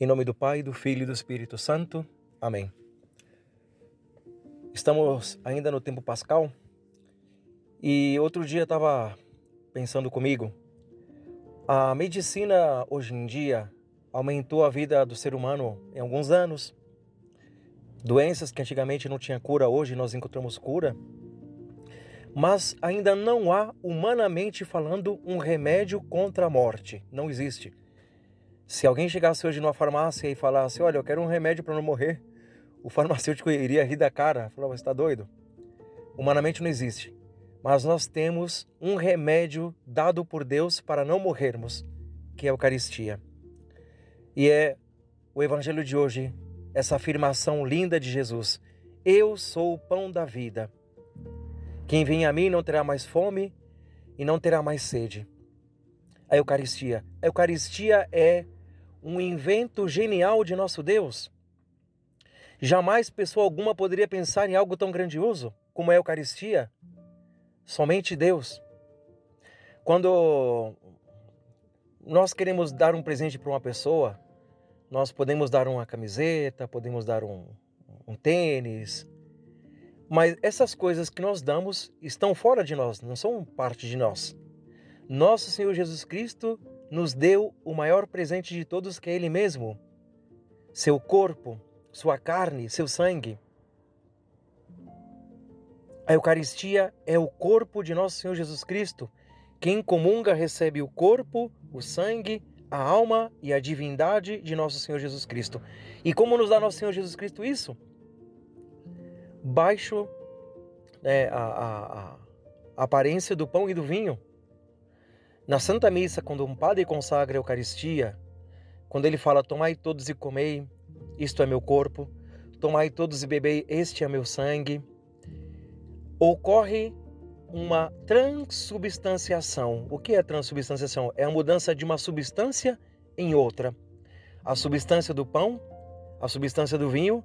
Em nome do Pai, do Filho e do Espírito Santo. Amém. Estamos ainda no tempo pascal e outro dia estava pensando comigo. A medicina hoje em dia aumentou a vida do ser humano em alguns anos. Doenças que antigamente não tinha cura, hoje nós encontramos cura. Mas ainda não há, humanamente falando, um remédio contra a morte. Não existe. Se alguém chegasse hoje numa farmácia e falasse, olha, eu quero um remédio para não morrer, o farmacêutico iria rir da cara, falar, você está doido? Humanamente não existe. Mas nós temos um remédio dado por Deus para não morrermos, que é a Eucaristia. E é o Evangelho de hoje, essa afirmação linda de Jesus: Eu sou o pão da vida. Quem vem a mim não terá mais fome e não terá mais sede. A Eucaristia. A Eucaristia é um invento genial de nosso Deus. Jamais pessoa alguma poderia pensar em algo tão grandioso como a Eucaristia. Somente Deus. Quando nós queremos dar um presente para uma pessoa, nós podemos dar uma camiseta, podemos dar um, um tênis, mas essas coisas que nós damos estão fora de nós, não são parte de nós. Nosso Senhor Jesus Cristo nos deu o maior presente de todos, que é Ele mesmo. Seu corpo, sua carne, seu sangue. A Eucaristia é o corpo de nosso Senhor Jesus Cristo. Quem comunga recebe o corpo, o sangue, a alma e a divindade de nosso Senhor Jesus Cristo. E como nos dá nosso Senhor Jesus Cristo isso? Baixo é, a, a, a aparência do pão e do vinho. Na Santa Missa, quando um padre consagra a Eucaristia, quando ele fala: Tomai todos e comei, isto é meu corpo, tomai todos e bebei, este é meu sangue, ocorre uma transubstanciação. O que é transubstanciação? É a mudança de uma substância em outra. A substância do pão, a substância do vinho,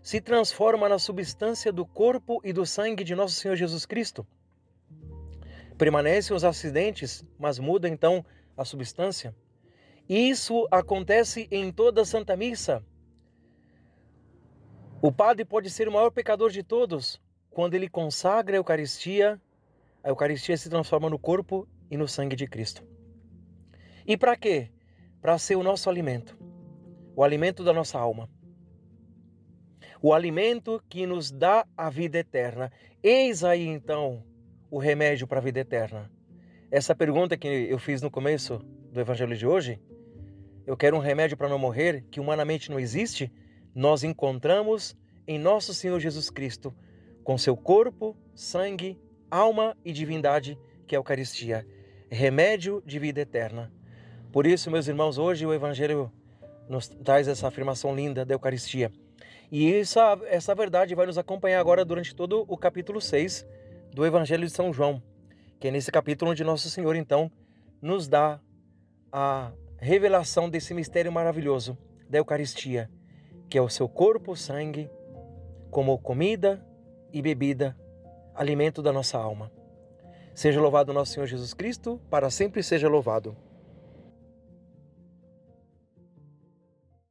se transforma na substância do corpo e do sangue de nosso Senhor Jesus Cristo. Permanecem os acidentes, mas muda então a substância. Isso acontece em toda a Santa Missa. O padre pode ser o maior pecador de todos quando ele consagra a Eucaristia. A Eucaristia se transforma no corpo e no sangue de Cristo. E para quê? Para ser o nosso alimento, o alimento da nossa alma. O alimento que nos dá a vida eterna. Eis aí então o remédio para a vida eterna? Essa pergunta que eu fiz no começo do evangelho de hoje, eu quero um remédio para não morrer, que humanamente não existe, nós encontramos em nosso Senhor Jesus Cristo, com seu corpo, sangue, alma e divindade, que é a Eucaristia, remédio de vida eterna. Por isso, meus irmãos, hoje o evangelho nos traz essa afirmação linda da Eucaristia. E essa, essa verdade vai nos acompanhar agora durante todo o capítulo 6 do Evangelho de São João, que é nesse capítulo onde Nosso Senhor então nos dá a revelação desse mistério maravilhoso da Eucaristia, que é o seu corpo, sangue, como comida e bebida, alimento da nossa alma. Seja louvado nosso Senhor Jesus Cristo, para sempre seja louvado.